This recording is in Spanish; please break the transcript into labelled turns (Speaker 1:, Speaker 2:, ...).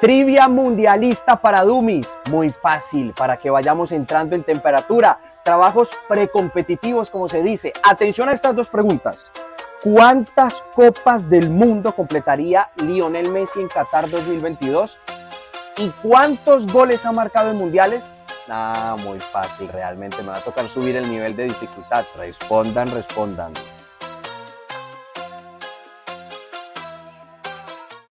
Speaker 1: Trivia mundialista para Dummies. Muy fácil para que vayamos entrando en temperatura. Trabajos precompetitivos, como se dice. Atención a estas dos preguntas. ¿Cuántas copas del mundo completaría Lionel Messi en Qatar 2022? ¿Y cuántos goles ha marcado en mundiales? Ah, muy fácil, realmente me va a tocar subir el nivel de dificultad. Respondan, respondan.